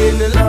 in the